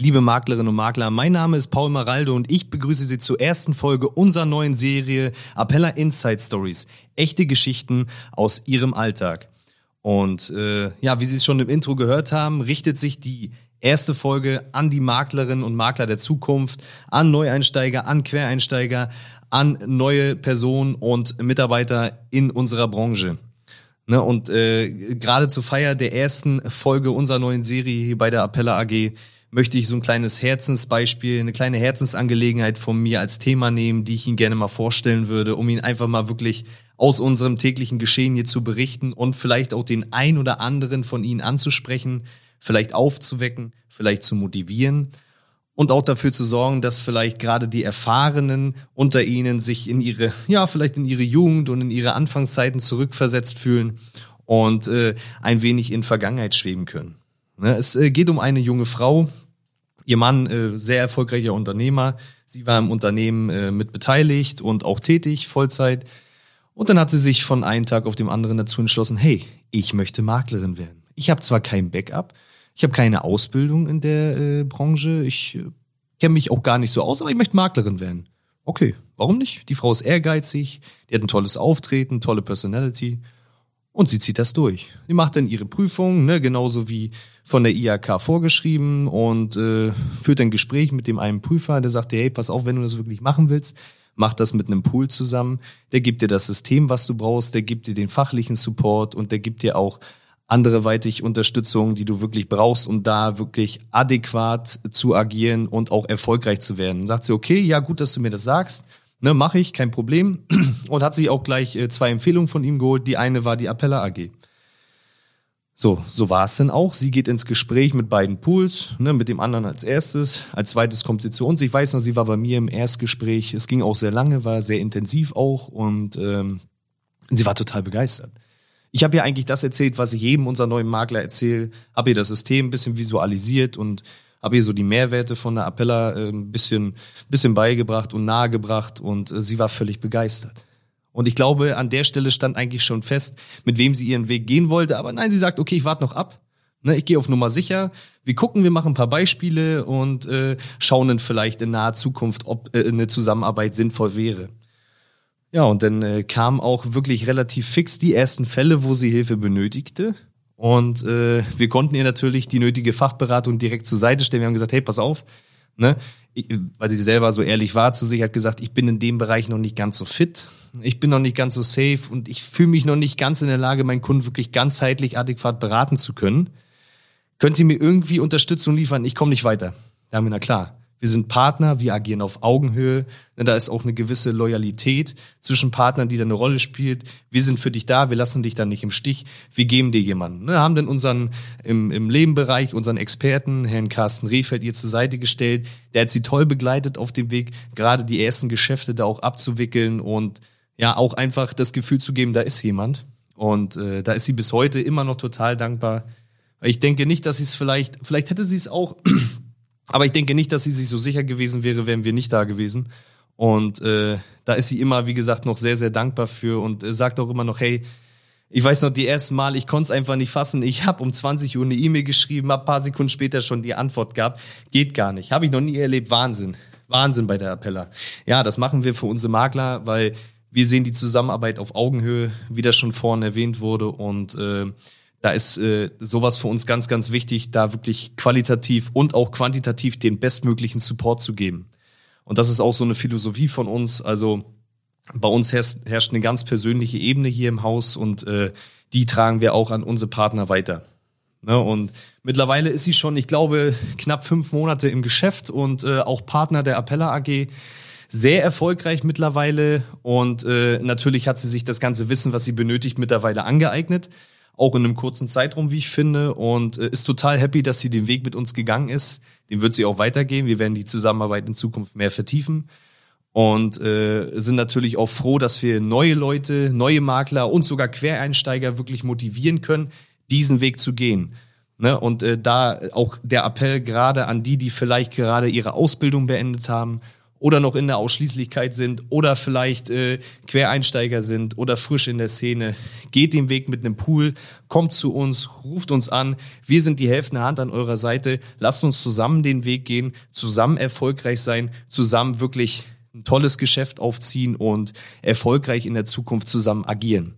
Liebe Maklerinnen und Makler, mein Name ist Paul Maraldo und ich begrüße Sie zur ersten Folge unserer neuen Serie Appella Inside Stories. Echte Geschichten aus Ihrem Alltag. Und äh, ja, wie Sie es schon im Intro gehört haben, richtet sich die erste Folge an die Maklerinnen und Makler der Zukunft, an Neueinsteiger, an Quereinsteiger, an neue Personen und Mitarbeiter in unserer Branche. Ne, und äh, gerade zur Feier der ersten Folge unserer neuen Serie hier bei der Appella AG möchte ich so ein kleines Herzensbeispiel, eine kleine Herzensangelegenheit von mir als Thema nehmen, die ich Ihnen gerne mal vorstellen würde, um Ihnen einfach mal wirklich aus unserem täglichen Geschehen hier zu berichten und vielleicht auch den ein oder anderen von Ihnen anzusprechen, vielleicht aufzuwecken, vielleicht zu motivieren und auch dafür zu sorgen, dass vielleicht gerade die Erfahrenen unter Ihnen sich in ihre, ja, vielleicht in ihre Jugend und in ihre Anfangszeiten zurückversetzt fühlen und äh, ein wenig in Vergangenheit schweben können. Ne, es äh, geht um eine junge Frau, Ihr Mann, äh, sehr erfolgreicher Unternehmer. Sie war im Unternehmen äh, mit beteiligt und auch tätig, Vollzeit. Und dann hat sie sich von einem Tag auf dem anderen dazu entschlossen, hey, ich möchte Maklerin werden. Ich habe zwar kein Backup, ich habe keine Ausbildung in der äh, Branche, ich äh, kenne mich auch gar nicht so aus, aber ich möchte Maklerin werden. Okay, warum nicht? Die Frau ist ehrgeizig, die hat ein tolles Auftreten, tolle Personality und sie zieht das durch. Sie macht dann ihre Prüfung, ne, genauso wie von der IHK vorgeschrieben und äh, führt ein Gespräch mit dem einen Prüfer, der sagt dir, hey, pass auf, wenn du das wirklich machen willst, mach das mit einem Pool zusammen. Der gibt dir das System, was du brauchst, der gibt dir den fachlichen Support und der gibt dir auch anderweitig Unterstützung, die du wirklich brauchst, um da wirklich adäquat zu agieren und auch erfolgreich zu werden. Dann sagt sie, okay, ja, gut, dass du mir das sagst Ne, mache ich, kein Problem. Und hat sich auch gleich äh, zwei Empfehlungen von ihm geholt. Die eine war die Appella AG. So, so war es denn auch. Sie geht ins Gespräch mit beiden Pools, ne, mit dem anderen als erstes. Als zweites kommt sie zu uns. Ich weiß noch, sie war bei mir im Erstgespräch. Es ging auch sehr lange, war sehr intensiv auch und ähm, sie war total begeistert. Ich habe ihr eigentlich das erzählt, was ich jedem unserer neuen Makler erzähle, habe ihr das System ein bisschen visualisiert und habe ihr so die Mehrwerte von der Appella äh, ein bisschen, bisschen beigebracht und nahegebracht und äh, sie war völlig begeistert. Und ich glaube, an der Stelle stand eigentlich schon fest, mit wem sie ihren Weg gehen wollte. Aber nein, sie sagt, okay, ich warte noch ab. Ne, ich gehe auf Nummer sicher. Wir gucken, wir machen ein paar Beispiele und äh, schauen dann vielleicht in naher Zukunft, ob äh, eine Zusammenarbeit sinnvoll wäre. Ja, und dann äh, kamen auch wirklich relativ fix die ersten Fälle, wo sie Hilfe benötigte. Und äh, wir konnten ihr natürlich die nötige Fachberatung direkt zur Seite stellen. Wir haben gesagt, hey, pass auf, ne? Ich, weil sie selber so ehrlich war zu sich, hat gesagt, ich bin in dem Bereich noch nicht ganz so fit, ich bin noch nicht ganz so safe und ich fühle mich noch nicht ganz in der Lage, meinen Kunden wirklich ganzheitlich adäquat beraten zu können. Könnt ihr mir irgendwie Unterstützung liefern? Ich komme nicht weiter. Da haben wir, na klar, wir sind Partner, wir agieren auf Augenhöhe. Da ist auch eine gewisse Loyalität zwischen Partnern, die da eine Rolle spielt. Wir sind für dich da, wir lassen dich da nicht im Stich. Wir geben dir jemanden. Wir haben dann unseren im, im Lebenbereich, unseren Experten, Herrn Carsten Rehfeld, ihr zur Seite gestellt. Der hat sie toll begleitet auf dem Weg, gerade die ersten Geschäfte da auch abzuwickeln und ja, auch einfach das Gefühl zu geben, da ist jemand. Und äh, da ist sie bis heute immer noch total dankbar. Ich denke nicht, dass sie es vielleicht, vielleicht hätte sie es auch aber ich denke nicht, dass sie sich so sicher gewesen wäre, wären wir nicht da gewesen. Und äh, da ist sie immer, wie gesagt, noch sehr, sehr dankbar für und äh, sagt auch immer noch, hey, ich weiß noch, die ersten Mal, ich konnte es einfach nicht fassen. Ich habe um 20 Uhr eine E-Mail geschrieben, hab paar Sekunden später schon die Antwort gehabt. Geht gar nicht. Habe ich noch nie erlebt. Wahnsinn. Wahnsinn bei der Appella. Ja, das machen wir für unsere Makler, weil wir sehen die Zusammenarbeit auf Augenhöhe, wie das schon vorhin erwähnt wurde. Und äh, da ist äh, sowas für uns ganz, ganz wichtig, da wirklich qualitativ und auch quantitativ den bestmöglichen Support zu geben. Und das ist auch so eine Philosophie von uns. Also bei uns herrscht, herrscht eine ganz persönliche Ebene hier im Haus und äh, die tragen wir auch an unsere Partner weiter. Ne? Und mittlerweile ist sie schon, ich glaube, knapp fünf Monate im Geschäft und äh, auch Partner der Appella AG. Sehr erfolgreich mittlerweile und äh, natürlich hat sie sich das ganze Wissen, was sie benötigt, mittlerweile angeeignet. Auch in einem kurzen Zeitraum, wie ich finde, und äh, ist total happy, dass sie den Weg mit uns gegangen ist. Den wird sie auch weitergehen. Wir werden die Zusammenarbeit in Zukunft mehr vertiefen und äh, sind natürlich auch froh, dass wir neue Leute, neue Makler und sogar Quereinsteiger wirklich motivieren können, diesen Weg zu gehen. Ne? Und äh, da auch der Appell gerade an die, die vielleicht gerade ihre Ausbildung beendet haben oder noch in der Ausschließlichkeit sind oder vielleicht äh, Quereinsteiger sind oder frisch in der Szene. Geht den Weg mit einem Pool, kommt zu uns, ruft uns an. Wir sind die helfende Hand an eurer Seite. Lasst uns zusammen den Weg gehen, zusammen erfolgreich sein, zusammen wirklich ein tolles Geschäft aufziehen und erfolgreich in der Zukunft zusammen agieren.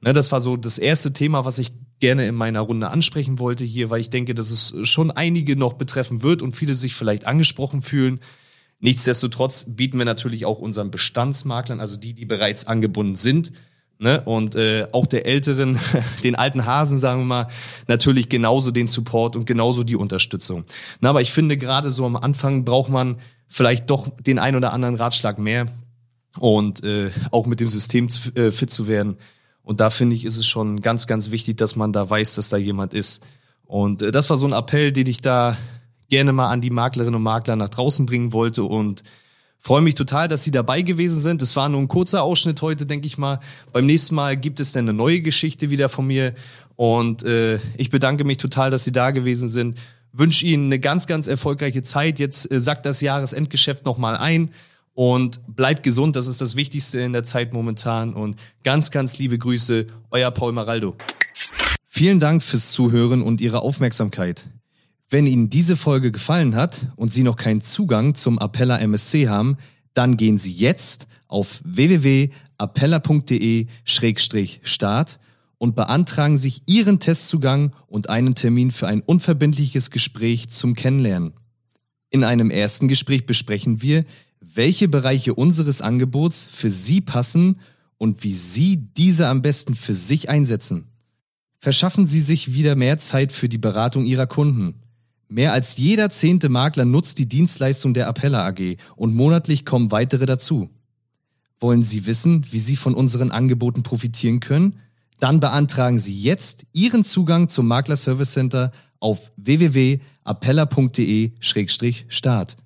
Ne, das war so das erste Thema, was ich gerne in meiner Runde ansprechen wollte hier, weil ich denke, dass es schon einige noch betreffen wird und viele sich vielleicht angesprochen fühlen. Nichtsdestotrotz bieten wir natürlich auch unseren Bestandsmaklern, also die, die bereits angebunden sind, ne, und äh, auch der älteren, den alten Hasen, sagen wir mal, natürlich genauso den Support und genauso die Unterstützung. Na, aber ich finde gerade so am Anfang braucht man vielleicht doch den ein oder anderen Ratschlag mehr und äh, auch mit dem System äh, fit zu werden. Und da finde ich, ist es schon ganz, ganz wichtig, dass man da weiß, dass da jemand ist. Und äh, das war so ein Appell, den ich da gerne mal an die Maklerinnen und Makler nach draußen bringen wollte und freue mich total, dass Sie dabei gewesen sind. Es war nur ein kurzer Ausschnitt heute, denke ich mal. Beim nächsten Mal gibt es dann eine neue Geschichte wieder von mir und äh, ich bedanke mich total, dass Sie da gewesen sind wünsche Ihnen eine ganz, ganz erfolgreiche Zeit. Jetzt äh, sagt das Jahresendgeschäft nochmal ein und bleibt gesund. Das ist das Wichtigste in der Zeit momentan. Und ganz, ganz liebe Grüße, euer Paul Maraldo. Vielen Dank fürs Zuhören und Ihre Aufmerksamkeit. Wenn Ihnen diese Folge gefallen hat und Sie noch keinen Zugang zum Appella MSC haben, dann gehen Sie jetzt auf www.appella.de-start und beantragen sich Ihren Testzugang und einen Termin für ein unverbindliches Gespräch zum Kennenlernen. In einem ersten Gespräch besprechen wir, welche Bereiche unseres Angebots für Sie passen und wie Sie diese am besten für sich einsetzen. Verschaffen Sie sich wieder mehr Zeit für die Beratung Ihrer Kunden. Mehr als jeder zehnte Makler nutzt die Dienstleistung der Appella AG und monatlich kommen weitere dazu. Wollen Sie wissen, wie Sie von unseren Angeboten profitieren können? Dann beantragen Sie jetzt Ihren Zugang zum Makler Service Center auf www.appella.de-start.